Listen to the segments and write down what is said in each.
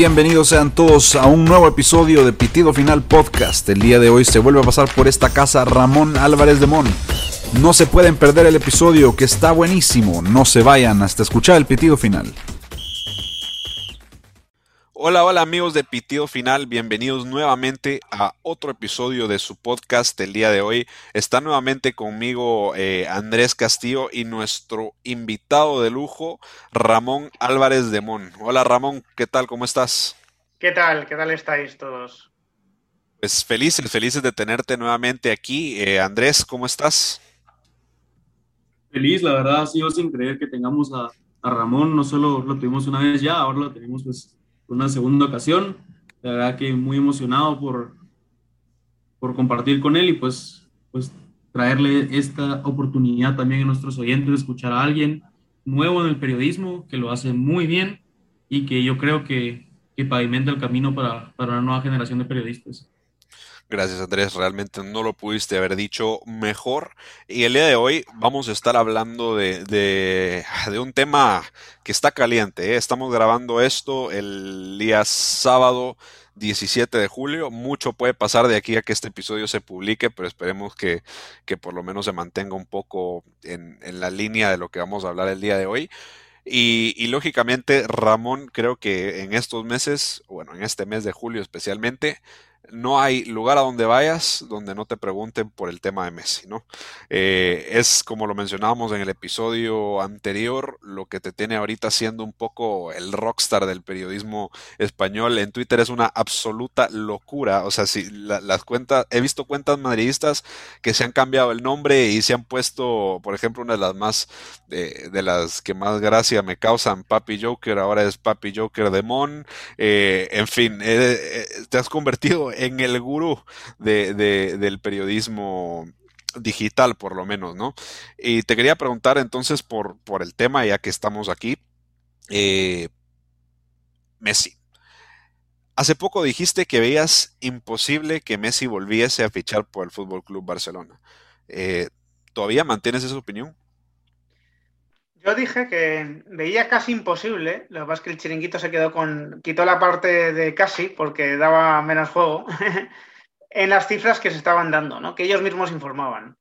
Bienvenidos sean todos a un nuevo episodio de Pitido Final Podcast. El día de hoy se vuelve a pasar por esta casa Ramón Álvarez de Mon. No se pueden perder el episodio que está buenísimo. No se vayan hasta escuchar el pitido final. Hola, hola amigos de Pitido Final, bienvenidos nuevamente a otro episodio de su podcast el día de hoy. Está nuevamente conmigo eh, Andrés Castillo y nuestro invitado de lujo, Ramón Álvarez de Mon. Hola Ramón, ¿qué tal? ¿Cómo estás? ¿Qué tal? ¿Qué tal estáis todos? Pues felices, felices de tenerte nuevamente aquí. Eh, Andrés, ¿cómo estás? Feliz, la verdad, sigo sin creer que tengamos a, a Ramón, no solo lo tuvimos una vez ya, ahora lo tenemos pues una segunda ocasión. La verdad que muy emocionado por, por compartir con él y pues, pues traerle esta oportunidad también a nuestros oyentes de escuchar a alguien nuevo en el periodismo que lo hace muy bien y que yo creo que, pavimenta el camino para, para una nueva generación de periodistas. Gracias Andrés, realmente no lo pudiste haber dicho mejor. Y el día de hoy vamos a estar hablando de, de, de un tema que está caliente. ¿eh? Estamos grabando esto el día sábado 17 de julio. Mucho puede pasar de aquí a que este episodio se publique, pero esperemos que, que por lo menos se mantenga un poco en, en, la línea de lo que vamos a hablar el día de hoy. Y, y lógicamente Ramón creo que en estos meses, bueno, en este mes de julio especialmente, no hay lugar a donde vayas donde no te pregunten por el tema de Messi, ¿no? Eh, es como lo mencionábamos en el episodio anterior, lo que te tiene ahorita siendo un poco el rockstar del periodismo español. En Twitter es una absoluta locura. O sea, si la, las cuentas, he visto cuentas madridistas que se han cambiado el nombre y se han puesto, por ejemplo, una de las más, de, de las que más gracia me causan, Papi Joker, ahora es Papi Joker Demon. Eh, en fin, eh, te has convertido en el gurú de, de, del periodismo digital, por lo menos, ¿no? Y te quería preguntar entonces por, por el tema, ya que estamos aquí. Eh, Messi. Hace poco dijiste que veías imposible que Messi volviese a fichar por el Fútbol Club Barcelona. Eh, ¿Todavía mantienes esa opinión? Yo dije que veía casi imposible, lo que pasa es que el chiringuito se quedó con. quitó la parte de casi porque daba menos juego en las cifras que se estaban dando, ¿no? que ellos mismos informaban.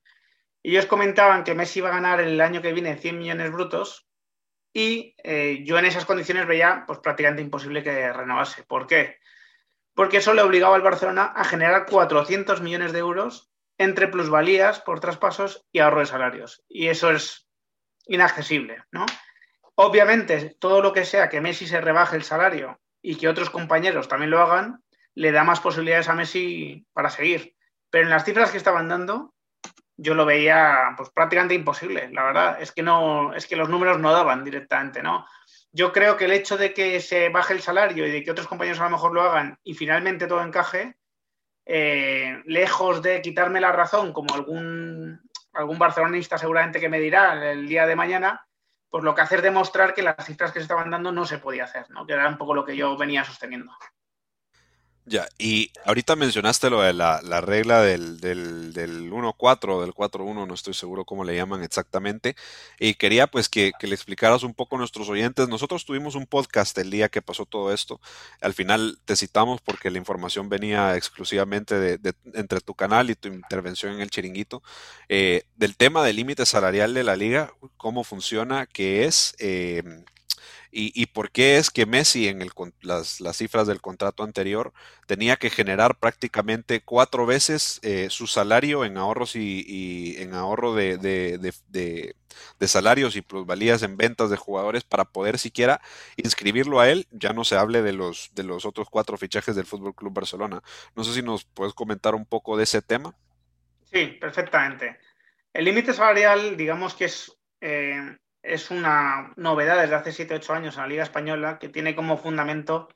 Ellos comentaban que Messi iba a ganar el año que viene 100 millones brutos y eh, yo en esas condiciones veía pues, prácticamente imposible que renovase. ¿Por qué? Porque eso le obligaba al Barcelona a generar 400 millones de euros entre plusvalías por traspasos y ahorro de salarios. Y eso es inaccesible, ¿no? Obviamente, todo lo que sea que Messi se rebaje el salario y que otros compañeros también lo hagan, le da más posibilidades a Messi para seguir. Pero en las cifras que estaban dando, yo lo veía pues prácticamente imposible, la verdad. Es que no, es que los números no daban directamente, ¿no? Yo creo que el hecho de que se baje el salario y de que otros compañeros a lo mejor lo hagan y finalmente todo encaje, eh, lejos de quitarme la razón, como algún algún barcelonista seguramente que me dirá el día de mañana, pues lo que hace es demostrar que las cifras que se estaban dando no se podía hacer, ¿no? que era un poco lo que yo venía sosteniendo. Ya, y ahorita mencionaste lo de la, la regla del, del, del 1-4, del 4-1, no estoy seguro cómo le llaman exactamente, y quería pues que, que, le explicaras un poco a nuestros oyentes. Nosotros tuvimos un podcast el día que pasó todo esto, al final te citamos porque la información venía exclusivamente de, de entre tu canal y tu intervención en el chiringuito, eh, del tema del límite salarial de la liga, cómo funciona, qué es... Eh, y, y, por qué es que Messi en el, las, las, cifras del contrato anterior tenía que generar prácticamente cuatro veces eh, su salario en ahorros y, en ahorro de, salarios y plusvalías en ventas de jugadores para poder siquiera inscribirlo a él. Ya no se hable de los, de los otros cuatro fichajes del Fútbol Club Barcelona. No sé si nos puedes comentar un poco de ese tema. Sí, perfectamente. El límite salarial, digamos que es eh, es una novedad desde hace 7-8 años en la Liga Española que tiene como fundamento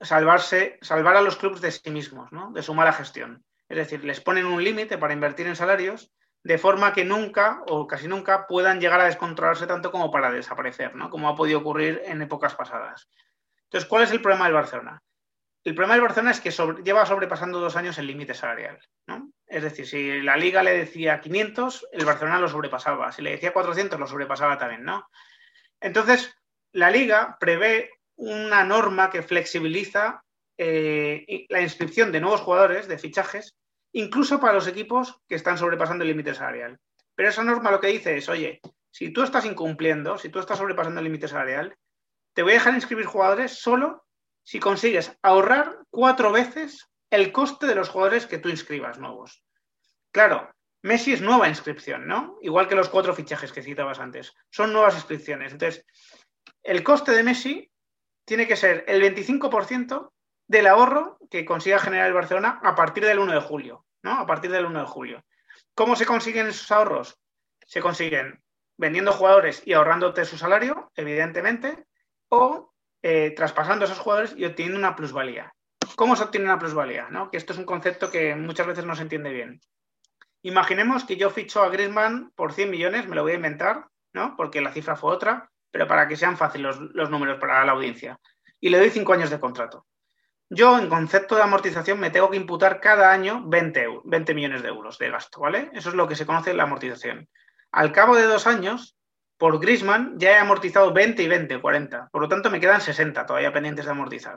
salvarse, salvar a los clubes de sí mismos, ¿no? de su mala gestión. Es decir, les ponen un límite para invertir en salarios de forma que nunca o casi nunca puedan llegar a descontrolarse tanto como para desaparecer, ¿no? como ha podido ocurrir en épocas pasadas. Entonces, ¿cuál es el problema del Barcelona? El problema del Barcelona es que lleva sobrepasando dos años el límite salarial. Es decir, si la liga le decía 500, el Barcelona lo sobrepasaba. Si le decía 400, lo sobrepasaba también. ¿no? Entonces, la liga prevé una norma que flexibiliza eh, la inscripción de nuevos jugadores, de fichajes, incluso para los equipos que están sobrepasando el límite salarial. Pero esa norma lo que dice es, oye, si tú estás incumpliendo, si tú estás sobrepasando el límite salarial, te voy a dejar inscribir jugadores solo si consigues ahorrar cuatro veces el coste de los jugadores que tú inscribas nuevos. Claro, Messi es nueva inscripción, ¿no? Igual que los cuatro fichajes que citabas antes. Son nuevas inscripciones. Entonces, el coste de Messi tiene que ser el 25% del ahorro que consiga generar el Barcelona a partir del 1 de julio, ¿no? A partir del 1 de julio. ¿Cómo se consiguen esos ahorros? Se consiguen vendiendo jugadores y ahorrándote su salario, evidentemente, o eh, traspasando esos jugadores y obteniendo una plusvalía. ¿Cómo se obtiene una plusvalía? ¿no? Que esto es un concepto que muchas veces no se entiende bien. Imaginemos que yo ficho a Griezmann por 100 millones, me lo voy a inventar, ¿no? Porque la cifra fue otra, pero para que sean fáciles los, números para la audiencia. Y le doy 5 años de contrato. Yo, en concepto de amortización, me tengo que imputar cada año 20, 20 millones de euros de gasto, ¿vale? Eso es lo que se conoce la amortización. Al cabo de dos años, por Grisman ya he amortizado 20 y 20, 40. Por lo tanto, me quedan 60 todavía pendientes de amortizar.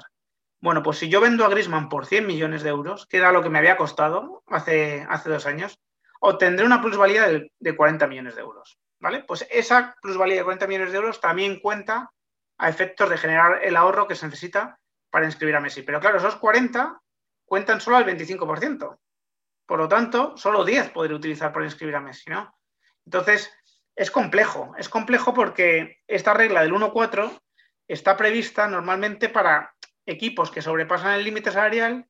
Bueno, pues si yo vendo a Grisman por 100 millones de euros, que era lo que me había costado hace, hace dos años, obtendré una plusvalía de, de 40 millones de euros. ¿Vale? Pues esa plusvalía de 40 millones de euros también cuenta a efectos de generar el ahorro que se necesita para inscribir a Messi. Pero claro, esos 40 cuentan solo al 25%. Por lo tanto, solo 10 podré utilizar para inscribir a Messi, ¿no? Entonces, es complejo. Es complejo porque esta regla del 1-4 está prevista normalmente para equipos que sobrepasan el límite salarial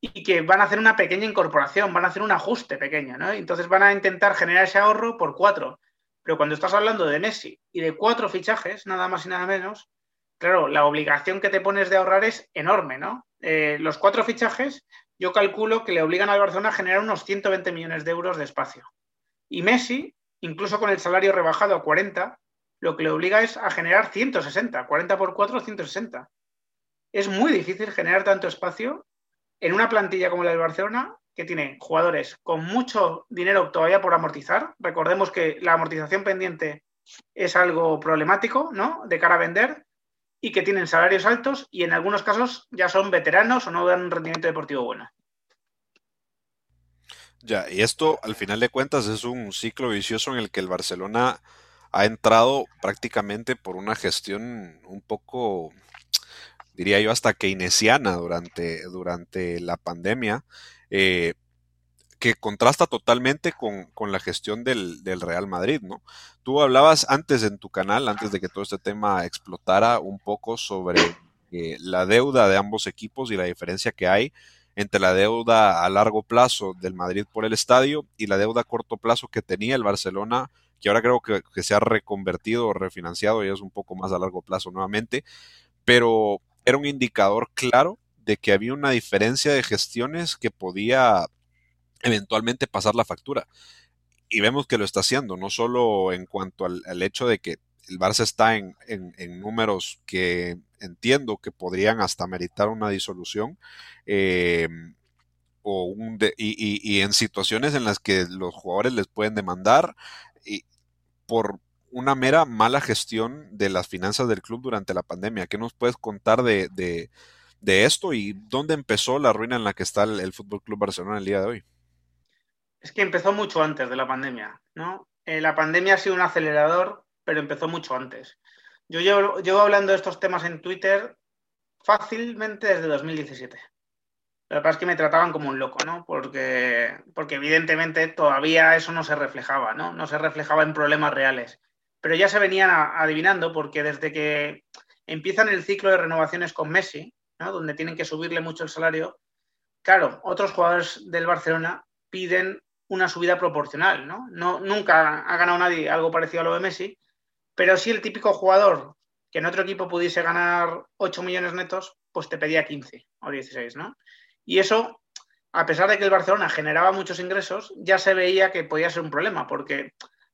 y que van a hacer una pequeña incorporación, van a hacer un ajuste pequeño, ¿no? Entonces van a intentar generar ese ahorro por cuatro. Pero cuando estás hablando de Messi y de cuatro fichajes, nada más y nada menos, claro, la obligación que te pones de ahorrar es enorme, ¿no? Eh, los cuatro fichajes, yo calculo que le obligan al Barcelona a generar unos 120 millones de euros de espacio. Y Messi incluso con el salario rebajado a 40, lo que le obliga es a generar 160, 40 por 4, 160. Es muy difícil generar tanto espacio en una plantilla como la del Barcelona, que tiene jugadores con mucho dinero todavía por amortizar. Recordemos que la amortización pendiente es algo problemático, ¿no? De cara a vender, y que tienen salarios altos y en algunos casos ya son veteranos o no dan un rendimiento deportivo bueno. Ya, y esto al final de cuentas es un ciclo vicioso en el que el Barcelona ha entrado prácticamente por una gestión un poco, diría yo, hasta keynesiana durante, durante la pandemia, eh, que contrasta totalmente con, la gestión del, del, Real Madrid, ¿no? Tú hablabas antes en tu canal, antes de que todo este tema explotara, un poco sobre eh, la deuda de ambos equipos y la diferencia que hay entre la deuda a largo plazo del Madrid por el estadio y la deuda a corto plazo que tenía el Barcelona, que ahora creo que, se ha reconvertido o refinanciado y es un poco más a largo plazo nuevamente, pero era un indicador claro de que había una diferencia de gestiones que podía eventualmente pasar la factura. Y vemos que lo está haciendo, no solo en cuanto al, hecho de que el Barça está en, en números que entiendo que podrían hasta meritar una disolución. Eh, o un y, en situaciones en las que los jugadores les pueden demandar y, por una mera mala gestión de las finanzas del club durante la pandemia. ¿Qué nos puedes contar de, esto y dónde empezó la ruina en la que está el, Fútbol Club Barcelona el día de hoy? Es que empezó mucho antes de la pandemia, ¿no? Eh, la pandemia ha sido un acelerador, pero empezó mucho antes. Yo llevo, hablando de estos temas en Twitter fácilmente desde 2017. Lo que pasa es que me trataban como un loco, ¿no? Porque, porque evidentemente todavía eso no se reflejaba, ¿no? No se reflejaba en problemas reales. Pero ya se venían adivinando porque desde que empiezan el ciclo de renovaciones con Messi, ¿no? Donde tienen que subirle mucho el salario, claro, otros jugadores del Barcelona piden una subida proporcional, ¿no? no nunca ha ganado nadie algo parecido a lo de Messi, pero si el típico jugador que en otro equipo pudiese ganar 8 millones netos, pues te pedía 15 o 16, ¿no? Y eso, a pesar de que el Barcelona generaba muchos ingresos, ya se veía que podía ser un problema, porque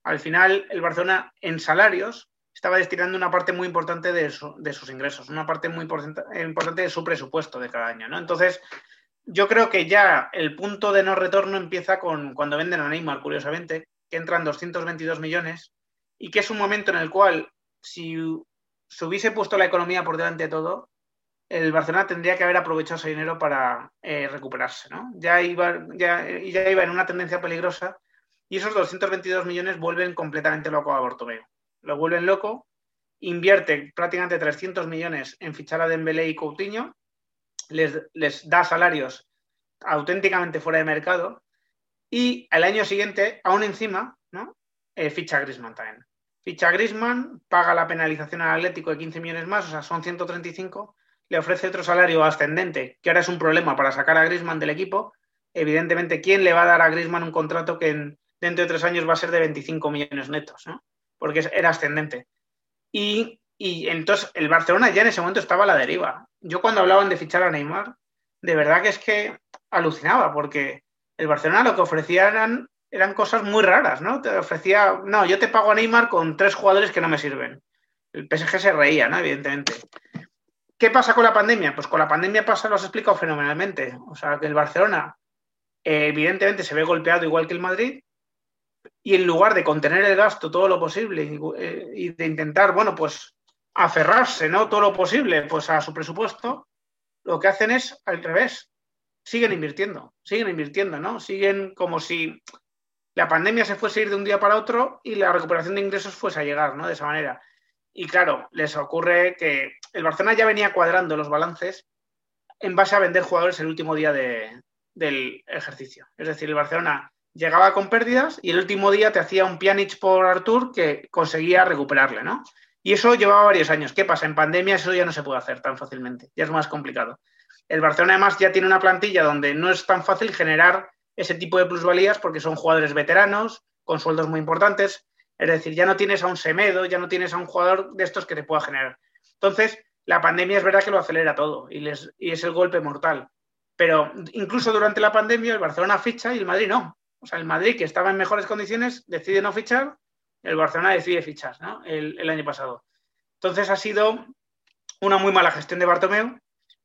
al final el Barcelona en salarios estaba destinando una parte muy importante de, sus ingresos, una parte muy importante, de su presupuesto de cada año. Entonces, yo creo que ya el punto de no retorno empieza con cuando venden a Neymar, curiosamente, que entran 222 millones y que es un momento en el cual, si se hubiese puesto la economía por delante de todo, el Barcelona tendría que haber aprovechado ese dinero para eh, recuperarse, ya iba en una tendencia peligrosa y esos 222 millones vuelven completamente loco a Bartomeu. Lo vuelven loco, invierte prácticamente 300 millones en fichar a Dembélé y Coutinho, les, les da salarios auténticamente fuera de mercado y al año siguiente, aún encima, ¿no? Eh, ficha a Griezmann también. Ficha a Griezmann, paga la penalización al Atlético de 15 millones más, o sea, son 135 le ofrece otro salario ascendente, que ahora es un problema para sacar a Grisman del equipo, evidentemente, ¿quién le va a dar a Grisman un contrato que dentro de tres años va a ser de 25 millones netos? ¿no? Porque era ascendente. Y, entonces el Barcelona ya en ese momento estaba a la deriva. Yo cuando hablaban de fichar a Neymar, de verdad que es que alucinaba, porque el Barcelona lo que ofrecía eran, eran cosas muy raras, ¿no? Te ofrecía, no, yo te pago a Neymar con tres jugadores que no me sirven. El PSG se reía, ¿no? Evidentemente. ¿Qué pasa con la pandemia? Pues con la pandemia pasa, lo has explicado fenomenalmente. O sea, que el Barcelona eh, evidentemente se ve golpeado igual que el Madrid y en lugar de contener el gasto todo lo posible y, eh, de intentar, bueno, pues aferrarse, ¿no? Todo lo posible, pues a su presupuesto, lo que hacen es al revés. Siguen invirtiendo, siguen invirtiendo, ¿no? Siguen como si la pandemia se fuese a ir de un día para otro y la recuperación de ingresos fuese a llegar, ¿no? De esa manera. Y claro, les ocurre que el Barcelona ya venía cuadrando los balances en base a vender jugadores el último día del ejercicio. Es decir, el Barcelona llegaba con pérdidas y el último día te hacía un Pjanic por Artur que conseguía recuperarle, ¿no? Y eso llevaba varios años. ¿Qué pasa? En pandemia eso ya no se puede hacer tan fácilmente, ya es más complicado. El Barcelona además ya tiene una plantilla donde no es tan fácil generar ese tipo de plusvalías porque son jugadores veteranos, con sueldos muy importantes. Es decir, ya no tienes a un Semedo, ya no tienes a un jugador de estos que te pueda generar. Entonces, la pandemia es verdad que lo acelera todo y, y es el golpe mortal. Pero incluso durante la pandemia el Barcelona ficha y el Madrid no. O sea, el Madrid, que estaba en mejores condiciones, decide no fichar, el Barcelona decide fichar ¿no? el, año pasado. Entonces ha sido una muy mala gestión de Bartomeu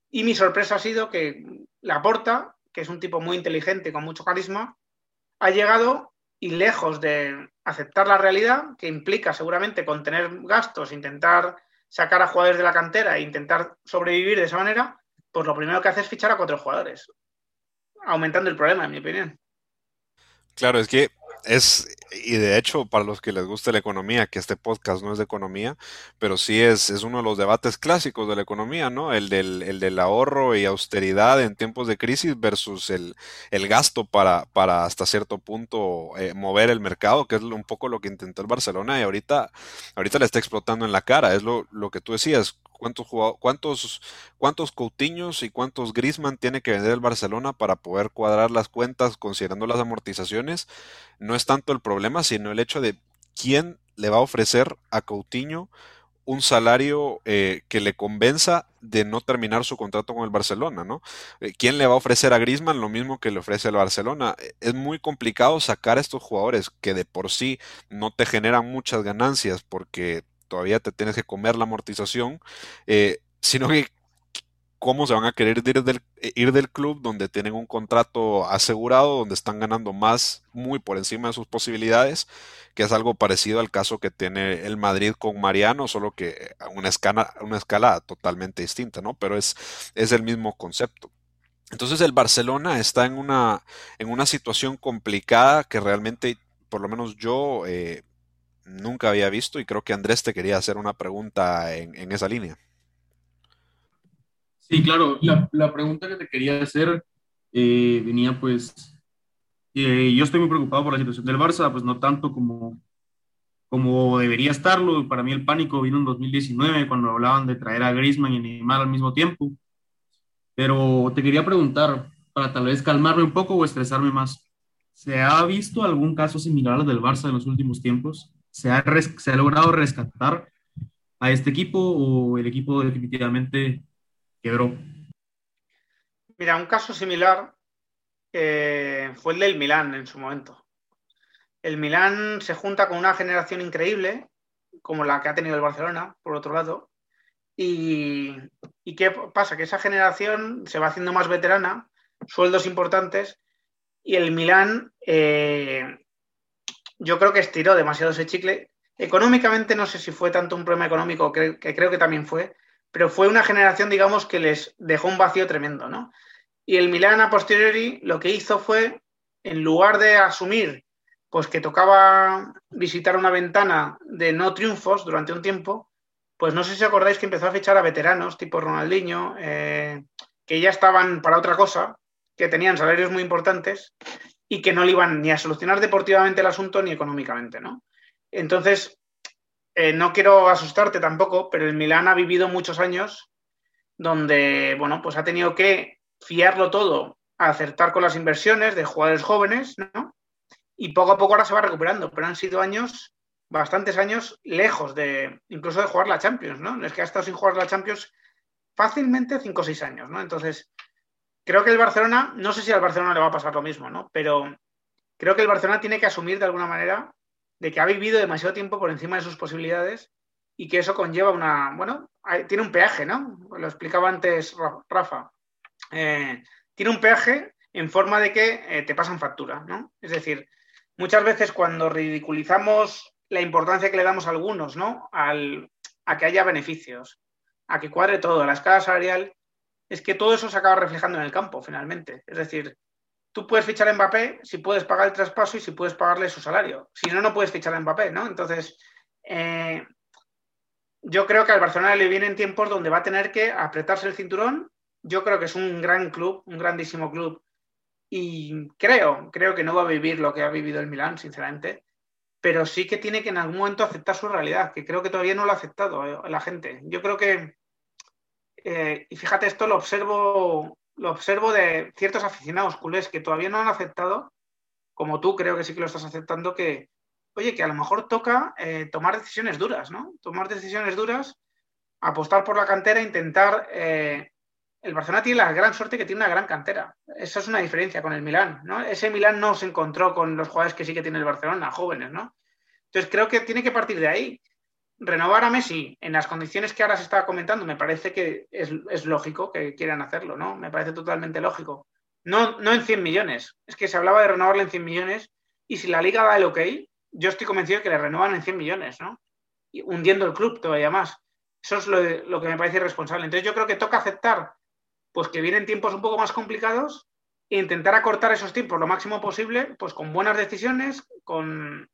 y mi sorpresa ha sido que Laporta, que es un tipo muy inteligente, con mucho carisma, ha llegado y lejos de aceptar la realidad, que implica seguramente contener gastos, intentar sacar a jugadores de la cantera e intentar sobrevivir de esa manera, pues lo primero que hace es fichar a cuatro jugadores, aumentando el problema, en mi opinión. Claro, es que es, y de hecho, para los que les guste la economía, que este podcast no es de economía, pero sí es, es uno de los debates clásicos de la economía, ¿no? El del, el del ahorro y austeridad en tiempos de crisis versus el, el gasto para, para hasta cierto punto eh, mover el mercado, que es un poco lo que intentó el Barcelona y ahorita, ahorita le está explotando en la cara. Es lo, lo que tú decías, cuántos cuántos cuántos Coutinhos y cuántos Griezmann tiene que vender el Barcelona para poder cuadrar las cuentas considerando las amortizaciones. No es tanto el problema, sino el hecho de quién le va a ofrecer a Coutinho un salario eh, que le convenza de no terminar su contrato con el Barcelona, ¿no? Eh, ¿Quién le va a ofrecer a Griezmann lo mismo que le ofrece al Barcelona? Eh, es muy complicado sacar a estos jugadores que de por sí no te generan muchas ganancias porque todavía te tienes que comer la amortización, sino que cómo se van a querer ir del, club donde tienen un contrato asegurado, donde están ganando más, muy por encima de sus posibilidades, que es algo parecido al caso que tiene el Madrid con Mariano, solo que a una escala, una escala totalmente distinta, ¿no? Pero es, es el mismo concepto. Entonces el Barcelona está en una, en una situación complicada que realmente, por lo menos yo, eh, nunca había visto y creo que Andrés te quería hacer una pregunta en, esa línea. Sí, claro, la, pregunta que te quería hacer eh, venía pues, eh, yo estoy muy preocupado por la situación del Barça, pues no tanto como, como debería estarlo, para mí el pánico vino en 2019 cuando hablaban de traer a Griezmann y Neymar al mismo tiempo, pero te quería preguntar, para tal vez calmarme un poco o estresarme más, ¿se ha visto algún caso similar al del Barça en los últimos tiempos? ¿Se ha, logrado rescatar a este equipo o el equipo definitivamente quebró? Mira, un caso similar eh, fue el del Milán en su momento. El Milán se junta con una generación increíble, como la que ha tenido el Barcelona, por otro lado. Y, qué pasa? Que esa generación se va haciendo más veterana, sueldos importantes, y el Milán eh, yo creo que estiró demasiado ese chicle Económicamente no sé si fue tanto un problema económico, que, creo que también fue, pero fue una generación, digamos, que les dejó un vacío tremendo, ¿no? Y el Milan a posteriori lo que hizo fue, en lugar de asumir pues que tocaba visitar una ventana de no triunfos durante un tiempo, pues no sé si acordáis que empezó a fichar a veteranos tipo Ronaldinho, eh, que ya estaban para otra cosa, que tenían salarios muy importantes y que no le iban ni a solucionar deportivamente el asunto ni económicamente, ¿no? Entonces, eh, no quiero asustarte tampoco, pero el Milán ha vivido muchos años donde, bueno, pues ha tenido que fiarlo todo a acertar con las inversiones de jugadores jóvenes, ¿no? Y poco a poco ahora se va recuperando, pero han sido años, bastantes años, lejos de, incluso de jugar la Champions, ¿no? Es que ha estado sin jugar la Champions fácilmente 5 o 6 años, ¿no? Entonces, creo que el Barcelona, no sé si al Barcelona le va a pasar lo mismo, ¿no? Pero creo que el Barcelona tiene que asumir de alguna manera de que ha vivido demasiado tiempo por encima de sus posibilidades y que eso conlleva una, bueno, tiene un peaje, ¿no? Lo explicaba antes Rafa. Eh, tiene un peaje en forma de que eh, te pasan factura, ¿no? Es decir, muchas veces cuando ridiculizamos la importancia que le damos a algunos, ¿no? Al, a que haya beneficios, a que cuadre todo, a la escala salarial, es que todo eso se acaba reflejando en el campo, finalmente. Es decir, tú puedes fichar a Mbappé si puedes pagar el traspaso y si puedes pagarle su salario. Si no, no puedes fichar a Mbappé, ¿no? Entonces, eh, yo creo que al Barcelona le vienen tiempos donde va a tener que apretarse el cinturón. Yo creo que es un gran club, un grandísimo club. Y creo, creo que no va a vivir lo que ha vivido el Milán, sinceramente. Pero sí que tiene que en algún momento aceptar su realidad, que creo que todavía no lo ha aceptado eh, la gente. Yo creo que, eh, y fíjate, esto lo observo lo observo de ciertos aficionados culés que todavía no han aceptado, como tú creo que sí que lo estás aceptando, que, oye, que a lo mejor toca eh, tomar decisiones duras, ¿no? Tomar decisiones duras, apostar por la cantera, intentar... Eh, el Barcelona tiene la gran suerte que tiene una gran cantera. Esa es una diferencia con el Milán, ¿no? Ese Milán no se encontró con los jugadores que sí que tiene el Barcelona, jóvenes, ¿no? Entonces creo que tiene que partir de ahí renovar a Messi en las condiciones que ahora se está comentando, me parece que es, lógico que quieran hacerlo, ¿no? Me parece totalmente lógico. No, no en 100 millones, es que se hablaba de renovarle en 100 millones y si la liga da el ok, yo estoy convencido de que le renovan en 100 millones, ¿no? Y hundiendo el club todavía más. Eso es lo, que me parece irresponsable. Entonces yo creo que toca aceptar pues que vienen tiempos un poco más complicados e intentar acortar esos tiempos lo máximo posible, pues con buenas decisiones, con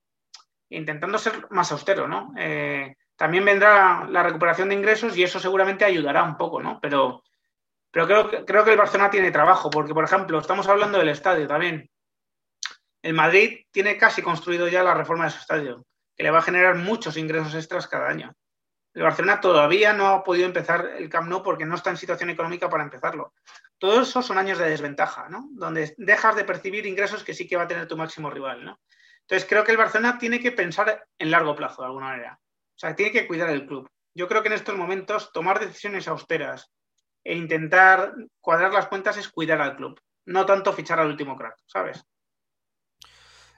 intentando ser más austero, ¿no? Eh, también vendrá la recuperación de ingresos y eso seguramente ayudará un poco, ¿no? Pero, pero creo, creo que el Barcelona tiene trabajo, porque, por ejemplo, estamos hablando del estadio también. El Madrid tiene casi construido ya la reforma de su estadio, que le va a generar muchos ingresos extras cada año. El Barcelona todavía no ha podido empezar el Camp Nou porque no está en situación económica para empezarlo. Todos esos son años de desventaja, ¿no? Donde dejas de percibir ingresos que sí que va a tener tu máximo rival, ¿no? Entonces creo que el Barcelona tiene que pensar en largo plazo, de alguna manera. O sea, tiene que cuidar el club. Yo creo que en estos momentos tomar decisiones austeras e intentar cuadrar las cuentas es cuidar al club, no tanto fichar al último crack, ¿sabes?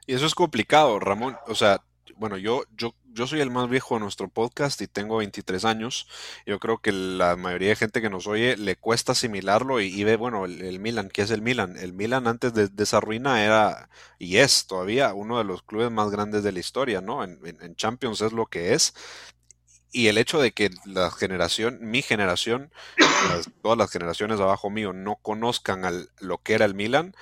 Y eso es complicado, Ramón. O sea, bueno, yo, yo, yo soy el más viejo de nuestro podcast y tengo 23 años. Yo creo que la mayoría de gente que nos oye le cuesta asimilarlo y, ve, bueno, el, Milan, ¿qué es el Milan? El Milan antes de, esa ruina era y es todavía uno de los clubes más grandes de la historia, ¿no? En, Champions es lo que es. Y el hecho de que la generación, mi generación, todas las generaciones abajo mío no conozcan al, lo que era el Milan,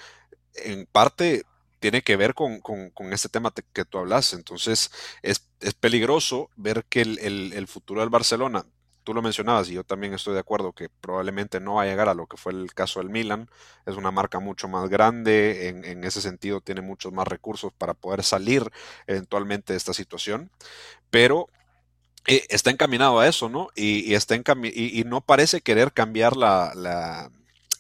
en parte tiene que ver con, con, este tema que tú hablas. Entonces, es, peligroso ver que el, futuro del Barcelona, tú lo mencionabas y yo también estoy de acuerdo que probablemente no va a llegar a lo que fue el caso del Milan. Es una marca mucho más grande, en, ese sentido tiene muchos más recursos para poder salir eventualmente de esta situación. Pero eh, está encaminado a eso, ¿no? Y, está y, no parece querer cambiar la,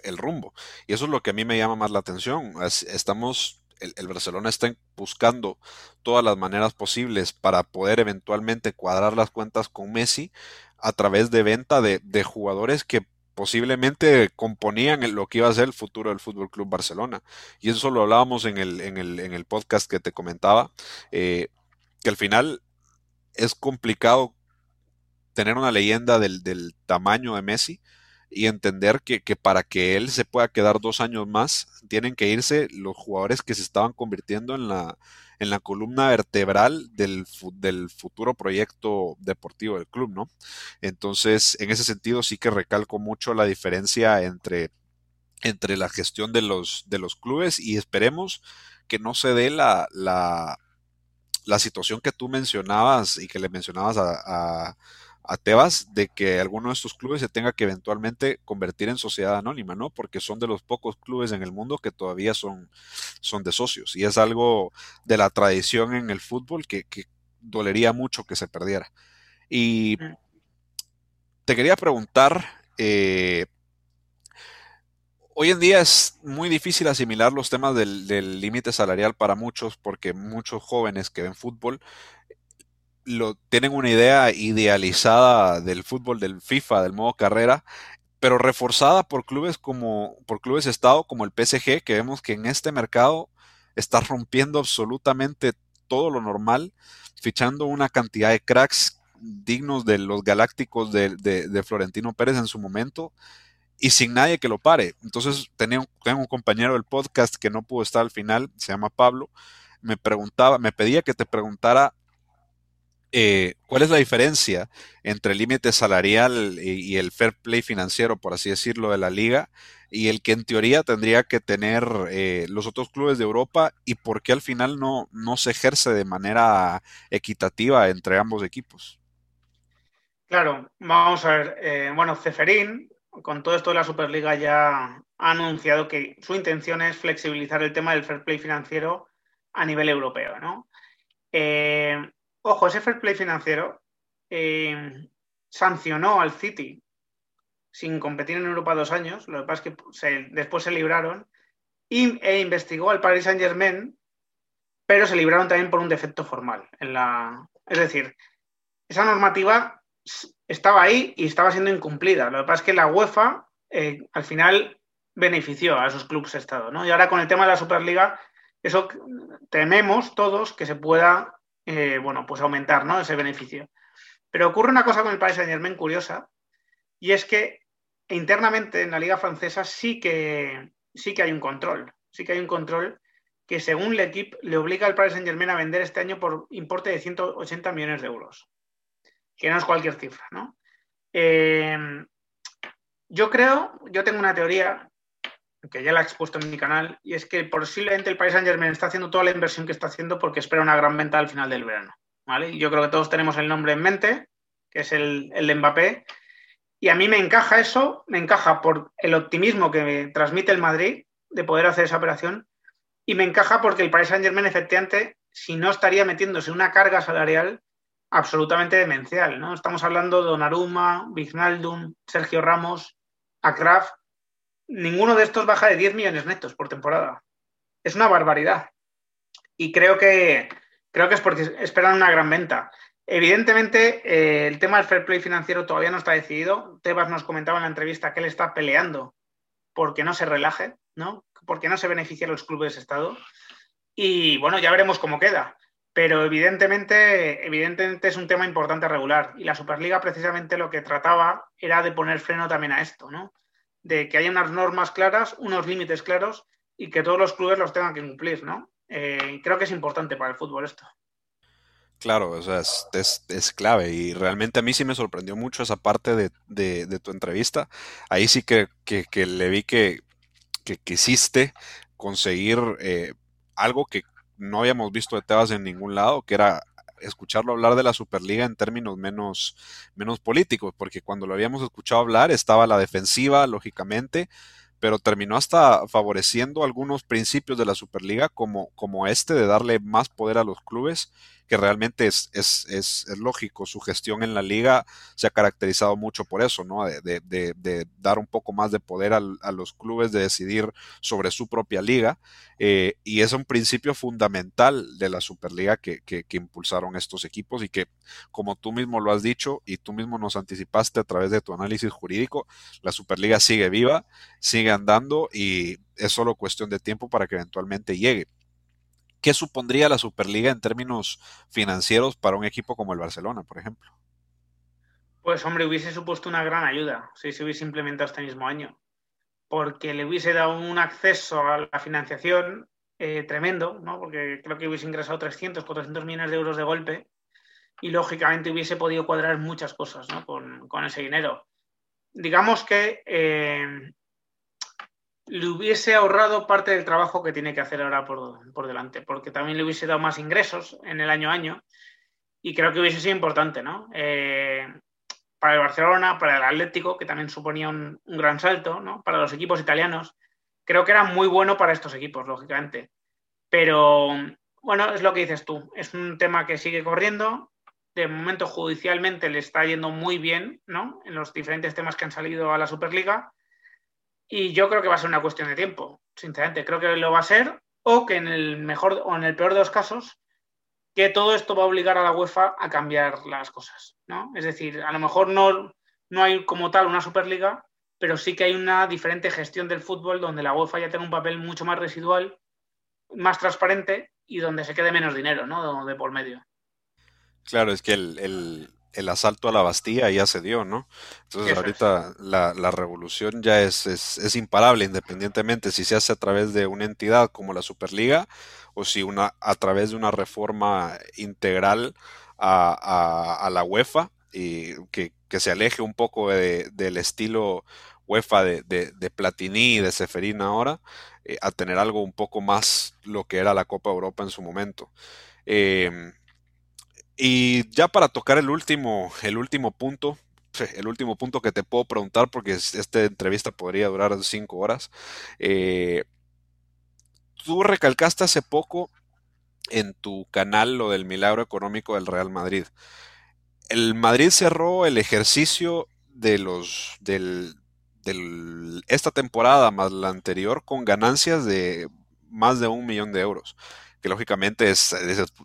el rumbo. Y eso es lo que a mí me llama más la atención. estamos el, Barcelona está buscando todas las maneras posibles para poder eventualmente cuadrar las cuentas con Messi a través de venta de, jugadores que posiblemente componían lo que iba a ser el futuro del Fútbol Club Barcelona. Y eso lo hablábamos en el, en el, en el podcast que te comentaba, eh, que al final es complicado tener una leyenda del, del tamaño de Messi y entender que, para que él se pueda quedar dos años más, tienen que irse los jugadores que se estaban convirtiendo en la, en la columna vertebral del, del futuro proyecto deportivo del club, ¿no? Entonces, en ese sentido sí que recalco mucho la diferencia entre, entre la gestión de los, de los clubes y esperemos que no se dé la, la, la situación que tú mencionabas y que le mencionabas a Tebas de que alguno de estos clubes se tenga que eventualmente convertir en sociedad anónima, ¿no? Porque son de los pocos clubes en el mundo que todavía son, son de socios. Y es algo de la tradición en el fútbol que, dolería mucho que se perdiera. Y mm. te quería preguntar, eh, hoy en día es muy difícil asimilar los temas del límite salarial para muchos porque muchos jóvenes que ven fútbol lo, tienen una idea idealizada del fútbol del FIFA, del modo carrera, pero reforzada por clubes como por clubes estado como el PSG, que vemos que en este mercado está rompiendo absolutamente todo lo normal, fichando una cantidad de cracks dignos de los galácticos de, Florentino Pérez en su momento y sin nadie que lo pare. Entonces tenía, tengo un compañero del podcast que no pudo estar al final, se llama Pablo, me preguntaba, me pedía que te preguntara eh, ¿cuál es la diferencia entre el límite salarial y, el fair play financiero, por así decirlo, de la liga y el que en teoría tendría que tener eh, los otros clubes de Europa y por qué al final no, no se ejerce de manera equitativa entre ambos equipos? Claro, vamos a ver. Eh, bueno, Ceferín, con todo esto de la Superliga, ya ha anunciado que su intención es flexibilizar el tema del fair play financiero a nivel europeo, ¿no? Ojo, ese fair play financiero eh, sancionó al City sin competir en Europa dos años, lo que pasa es que después se libraron, e investigó al Paris Saint Germain, pero se libraron también por un defecto formal. En la, es decir, esa normativa estaba ahí y estaba siendo incumplida. Lo que pasa es que la UEFA eh, al final benefició a esos clubes Estado. ¿no? Y ahora con el tema de la Superliga, eso tememos todos que se pueda eh, bueno, pues aumentar ¿no? ese beneficio. Pero ocurre una cosa con el Paris Saint Germain curiosa, y es que internamente en la Liga Francesa sí que, sí que hay un control, sí que hay un control que según el equipo le obliga al Paris Saint Germain a vender este año por importe de 180 millones de euros, que no es cualquier cifra, ¿no? Eh, yo creo, yo tengo una teoría que ya la he expuesto en mi canal, y es que posiblemente el Paris Saint Germain está haciendo toda la inversión que está haciendo porque espera una gran venta al final del verano. ¿vale? Yo creo que todos tenemos el nombre en mente, que es el, el de Mbappé, y a mí me encaja eso, me encaja por el optimismo que me transmite el Madrid de poder hacer esa operación, y me encaja porque el Paris Saint Germain efectivamente, si no estaría metiéndose una carga salarial absolutamente demencial, ¿no? Estamos hablando de Donnarumma, Vignaldum, Sergio Ramos, Akraf, ninguno de estos baja de 10 millones netos por temporada. Es una barbaridad. Y creo que, creo que es porque esperan una gran venta. Evidentemente, eh, el tema del fair play financiero todavía no está decidido. Tebas nos comentaba en la entrevista que él está peleando porque no se relaje, ¿no? Porque no se beneficie a los clubes de Estado. Y bueno, ya veremos cómo queda. Pero evidentemente, evidentemente es un tema importante regular. Y la Superliga precisamente lo que trataba era de poner freno también a esto, ¿no? De que haya unas normas claras, unos límites claros y que todos los clubes los tengan que cumplir, ¿no? Eh, creo que es importante para el fútbol esto. Claro, o sea, es, clave y realmente a mí sí me sorprendió mucho esa parte de, tu entrevista. Ahí sí que, le vi que, quisiste conseguir eh, algo que no habíamos visto de Tebas en ningún lado, que era escucharlo hablar de la Superliga en términos menos, menos políticos, porque cuando lo habíamos escuchado hablar estaba la defensiva, lógicamente, pero terminó hasta favoreciendo algunos principios de la Superliga, como, como este de darle más poder a los clubes que realmente es, es, es, lógico. Su gestión en la liga se ha caracterizado mucho por eso, ¿no? De, de, de, dar un poco más de poder a los clubes de decidir sobre su propia liga. Eh, y es un principio fundamental de la Superliga que, que, que, impulsaron estos equipos y que, como tú mismo lo has dicho y tú mismo nos anticipaste a través de tu análisis jurídico, la Superliga sigue viva, sigue andando y es solo cuestión de tiempo para que eventualmente llegue. ¿Qué supondría la Superliga en términos financieros para un equipo como el Barcelona, por ejemplo? Pues hombre, hubiese supuesto una gran ayuda si se hubiese implementado este mismo año, porque le hubiese dado un acceso a la financiación eh, tremendo, ¿no? Porque creo que hubiese ingresado 300, 400 millones de euros de golpe y lógicamente hubiese podido cuadrar muchas cosas ¿no? con, ese dinero. Digamos que eh, le hubiese ahorrado parte del trabajo que tiene que hacer ahora por, delante, porque también le hubiese dado más ingresos en el año a año y creo que hubiese sido importante, ¿no? Eh, para el Barcelona, para el Atlético, que también suponía un, un, gran salto, ¿no? Para los equipos italianos. Creo que era muy bueno para estos equipos, lógicamente. Pero, bueno, es lo que dices tú. Es un tema que sigue corriendo de momento judicialmente le está yendo muy bien, ¿no? En los diferentes temas que han salido a la Superliga. Y yo creo que va a ser una cuestión de tiempo, sinceramente. Creo que lo va a ser, o que en el mejor o en el peor de los casos, que todo esto va a obligar a la UEFA a cambiar las cosas, ¿no? Es decir, a lo mejor no, no hay como tal una Superliga, pero sí que hay una diferente gestión del fútbol donde la UEFA ya tiene un papel mucho más residual, más transparente y donde se quede menos dinero, ¿no? De por medio. Claro, es que el, asalto a la Bastilla ya se dio, ¿no? Entonces ahorita la, revolución ya es, es, imparable, independientemente si se hace a través de una entidad como la Superliga o si una, a través de una reforma integral a, la UEFA y que, se aleje un poco del estilo UEFA de, de, Platini y de Seferín ahora, eh, a tener algo un poco más lo que era la Copa Europa en su momento. Eh, y ya para tocar el último, el último punto, el último punto que te puedo preguntar, porque esta entrevista podría durar cinco horas. Eh, tú recalcaste hace poco en tu canal lo del milagro económico del Real Madrid. El Madrid cerró el ejercicio de los del, esta temporada más la anterior con ganancias de más de un millón de euros que lógicamente es,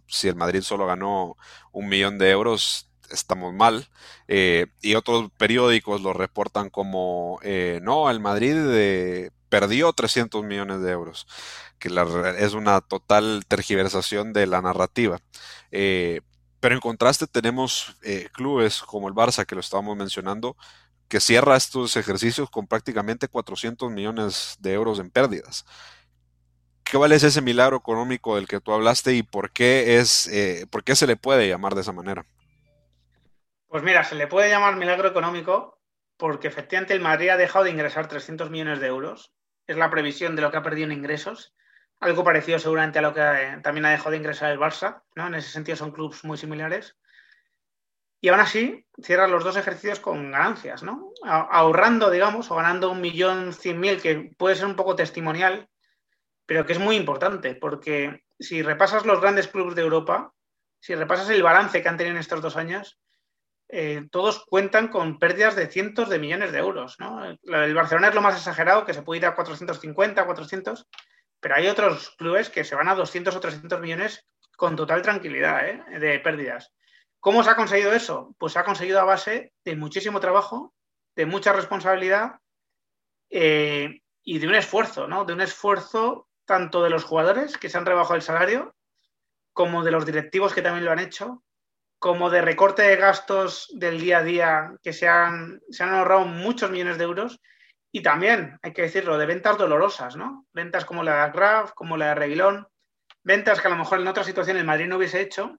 si el Madrid solo ganó un millón de euros, estamos mal. Eh, y otros periódicos lo reportan como, eh, no, el Madrid eh, perdió 300 millones de euros, que es una total tergiversación de la narrativa. pero en contraste tenemos clubes como el Barça, que lo estábamos mencionando, que cierra estos ejercicios con prácticamente 400 millones de euros en pérdidas. ¿Cuál es ese milagro económico del que tú hablaste y por qué, es, eh, por qué se le puede llamar de esa manera? Pues mira, se le puede llamar milagro económico porque efectivamente el Madrid ha dejado de ingresar 300 millones de euros. Es la previsión de lo que ha perdido en ingresos. Algo parecido seguramente a lo que eh, también ha dejado de ingresar el Barça. ¿no? En ese sentido son clubes muy similares. Y aún así cierran los dos ejercicios con ganancias, ¿no? Ahorrando, digamos, o ganando un millón cien mil, que puede ser un poco testimonial, pero que es muy importante, porque si repasas los grandes clubes de Europa, si repasas el balance que han tenido en estos dos años, eh, todos cuentan con pérdidas de cientos de millones de euros. ¿no? El Barcelona es lo más exagerado, que se puede ir a 450, 400, pero hay otros clubes que se van a 200 o 300 millones con total tranquilidad ¿eh? de pérdidas. ¿Cómo se ha conseguido eso? Pues se ha conseguido a base de muchísimo trabajo, de mucha responsabilidad eh, y de un esfuerzo, ¿no? De un esfuerzo tanto de los jugadores que se han rebajado el salario, como de los directivos que también lo han hecho, como de recorte de gastos del día a día que se han, se han ahorrado muchos millones de euros y también, hay que decirlo, de ventas dolorosas, ¿no? Ventas como la de Graf, como la de Reguilón, ventas que a lo mejor en otra situación el Madrid no hubiese hecho,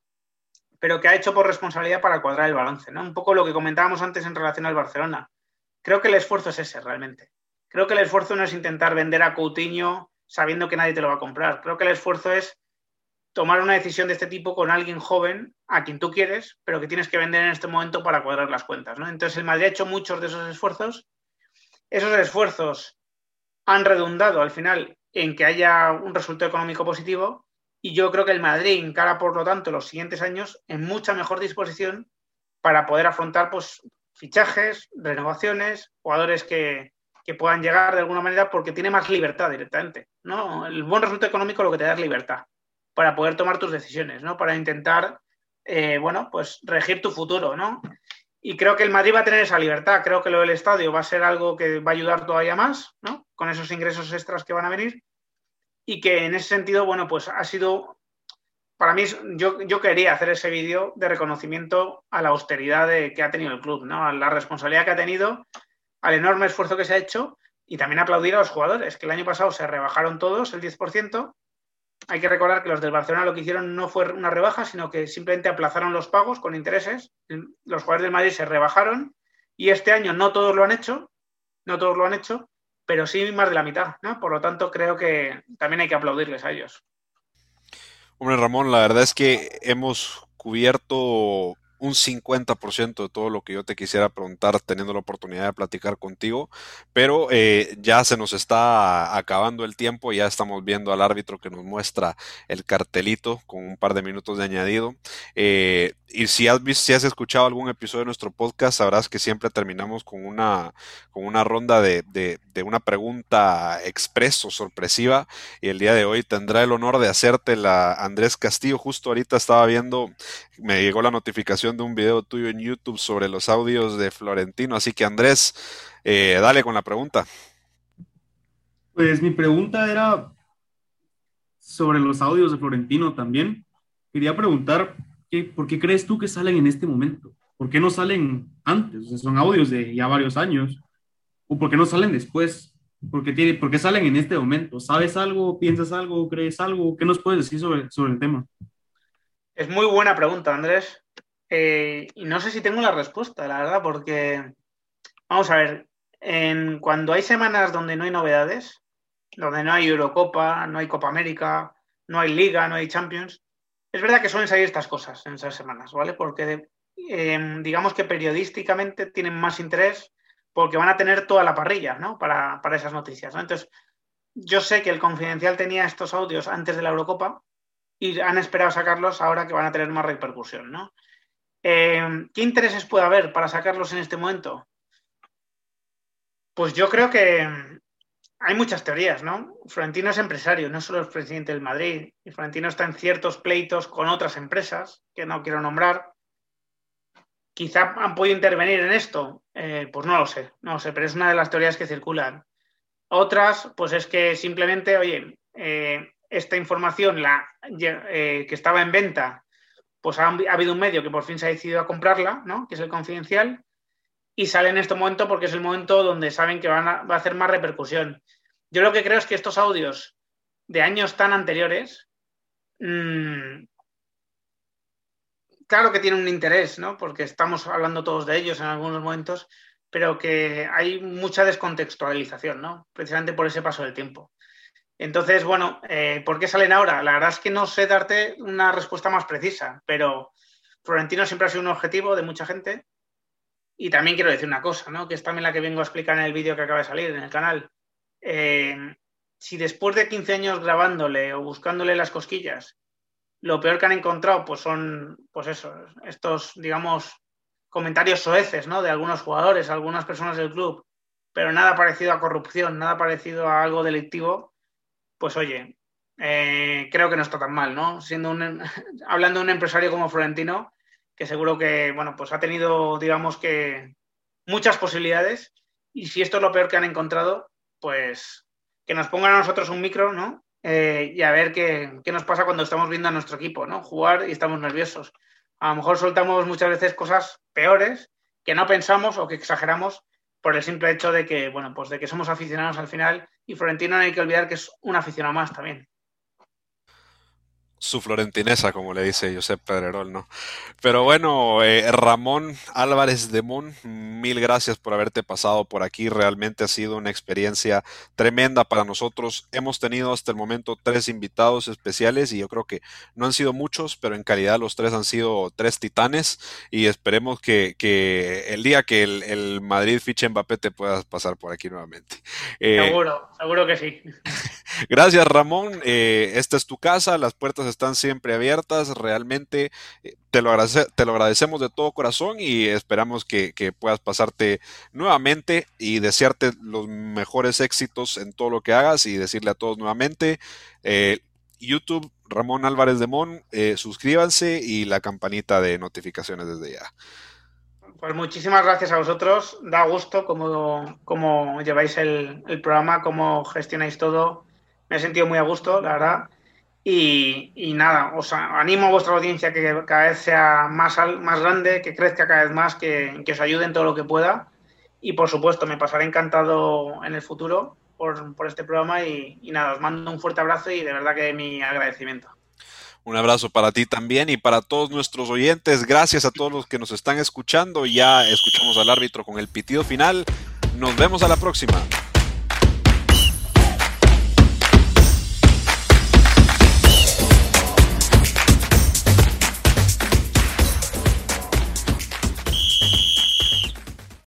pero que ha hecho por responsabilidad para cuadrar el balance, ¿no? Un poco lo que comentábamos antes en relación al Barcelona. Creo que el esfuerzo es ese realmente. Creo que el esfuerzo no es intentar vender a Coutinho sabiendo que nadie te lo va a comprar. Creo que el esfuerzo es tomar una decisión de este tipo con alguien joven a quien tú quieres, pero que tienes que vender en este momento para cuadrar las cuentas. ¿no? Entonces el Madrid ha hecho muchos de esos esfuerzos. Esos esfuerzos han redundado al final en que haya un resultado económico positivo y yo creo que el Madrid encara, por lo tanto, los siguientes años en mucha mejor disposición para poder afrontar pues, fichajes, renovaciones, jugadores que, que puedan llegar de alguna manera porque tiene más libertad directamente. ¿no? El buen resultado económico lo que te da es libertad para poder tomar tus decisiones, ¿no? para intentar eh, bueno, pues regir tu futuro. ¿no? Y creo que el Madrid va a tener esa libertad. Creo que lo del estadio va a ser algo que va a ayudar todavía más, ¿no? Con esos ingresos extras que van a venir. Y que en ese sentido, bueno, pues ha sido. Para mí, yo, yo quería hacer ese vídeo de reconocimiento a la austeridad de, que ha tenido el club, ¿no? A la responsabilidad que ha tenido al enorme esfuerzo que se ha hecho y también aplaudir a los jugadores, que el año pasado se rebajaron todos el 10% hay que recordar que los del Barcelona lo que hicieron no fue una rebaja, sino que simplemente aplazaron los pagos con intereses. Los jugadores del Madrid se rebajaron y este año no todos lo han hecho, no todos lo han hecho, pero sí más de la mitad. Por lo tanto, creo que también hay que aplaudirles a ellos. Hombre, Ramón, la verdad es que hemos cubierto un 50% de todo lo que yo te quisiera preguntar teniendo la oportunidad de platicar contigo, pero eh, ya se nos está acabando el tiempo, ya estamos viendo al árbitro que nos muestra el cartelito con un par de minutos de añadido. Eh, y si has, visto, si has escuchado algún episodio de nuestro podcast, sabrás que siempre terminamos con una, con una ronda de, de, de una pregunta expreso, sorpresiva, y el día de hoy tendrá el honor de hacerte la Andrés Castillo. Justo ahorita estaba viendo, me llegó la notificación de un video tuyo en YouTube sobre los audios de Florentino, así que Andrés, eh, dale con la pregunta. Pues mi pregunta era sobre los audios de Florentino también. Quería preguntar ¿por qué crees tú que salen en este momento? ¿Por qué no salen antes? son audios de ya varios años. ¿O por qué no salen después? ¿Por qué, tiene, ¿Por qué salen en este momento? ¿Sabes algo? ¿Piensas algo? ¿Crees algo? ¿Qué nos puedes decir sobre, sobre el tema? Es muy buena pregunta, Andrés. Eh, y no sé si tengo la respuesta, la verdad, porque vamos a ver, en, cuando hay semanas donde no hay novedades, donde no hay Eurocopa, no hay Copa América, no hay Liga, no hay Champions, es verdad que suelen salir estas cosas en esas semanas, ¿vale? Porque em, digamos que periodísticamente tienen más interés porque van a tener toda la parrilla, ¿no? Para, esas noticias, ¿no? Entonces, yo sé que el Confidencial tenía estos audios antes de la Eurocopa y han esperado sacarlos ahora que van a tener más repercusión, ¿no? Em, ¿Qué intereses puede haber para sacarlos en este momento? Pues yo creo que hay muchas teorías, ¿no? Florentino es empresario, no solo es presidente del Madrid. Y Florentino está en ciertos pleitos con otras empresas que no quiero nombrar. Quizá han podido intervenir en esto. Eh, pues no lo sé, no lo sé, pero es una de las teorías que circulan. Otras, pues es que simplemente, oye, eh, esta información la, eh, que estaba en venta, pues ha, ha, habido un medio que por fin se ha decidido a comprarla, ¿no? Que es el confidencial y sale en este momento porque es el momento donde saben que van a, va a hacer más repercusión. Yo lo que creo es que estos audios de años tan anteriores, mmm, claro que tienen un interés, ¿no? Porque estamos hablando todos de ellos en algunos momentos, pero que hay mucha descontextualización, ¿no? Precisamente por ese paso del tiempo. Entonces, bueno, eh, ¿por qué salen ahora? La verdad es que no sé darte una respuesta más precisa, pero Florentino siempre ha sido un objetivo de mucha gente y también quiero decir una cosa, ¿no? que es también la que vengo a explicar en el vídeo que acaba de salir en el canal. Eh, si después de 15 años grabándole o buscándole las cosquillas, lo peor que han encontrado pues son, pues eso, estos, digamos, comentarios soeces, ¿no? De algunos jugadores, algunas personas del club, pero nada parecido a corrupción, nada parecido a algo delictivo, pues oye, eh, creo que no está tan mal, ¿no? Siendo un, hablando de un empresario como Florentino, que seguro que, bueno, pues ha tenido, digamos que, muchas posibilidades. Y si esto es lo peor que han encontrado, pues que nos pongan a nosotros un micro, ¿no? Eh, y a ver qué, qué, nos pasa cuando estamos viendo a nuestro equipo, ¿no? Jugar y estamos nerviosos. A lo mejor soltamos muchas veces cosas peores que no pensamos o que exageramos por el simple hecho de que, bueno, pues de que somos aficionados al final y Florentino no hay que olvidar que es un aficionado más también su florentinesa, como le dice Josep Pedrerol, ¿no? Pero bueno, eh, Ramón Álvarez de Mon, mil gracias por haberte pasado por aquí. Realmente ha sido una experiencia tremenda para nosotros. Hemos tenido hasta el momento tres invitados especiales y yo creo que no han sido muchos, pero en calidad los tres han sido tres titanes y esperemos que, que el día que el, el, Madrid fiche Mbappé te puedas pasar por aquí nuevamente. Eh, seguro, seguro que sí. Gracias Ramón, eh, esta es tu casa, las puertas están siempre abiertas, realmente eh, te lo, te lo agradecemos de todo corazón y esperamos que, que, puedas pasarte nuevamente y desearte los mejores éxitos en todo lo que hagas y decirle a todos nuevamente, eh, YouTube Ramón Álvarez de Mon, suscríbanse y la campanita de notificaciones desde ya. Pues muchísimas gracias a vosotros. Da gusto cómo, cómo lleváis el, el, programa, cómo gestionáis todo me he sentido muy a gusto, la verdad. Y, nada, os animo a vuestra audiencia que cada vez sea más, más grande, que crezca cada vez más, que, que, os ayude en todo lo que pueda. Y por supuesto, me pasaré encantado en el futuro por, este programa y nada, os mando un fuerte abrazo y de verdad que mi agradecimiento. Un abrazo para ti también y para todos nuestros oyentes. Gracias a todos los que nos están escuchando. Ya escuchamos al árbitro con el pitido final. Nos vemos a la próxima.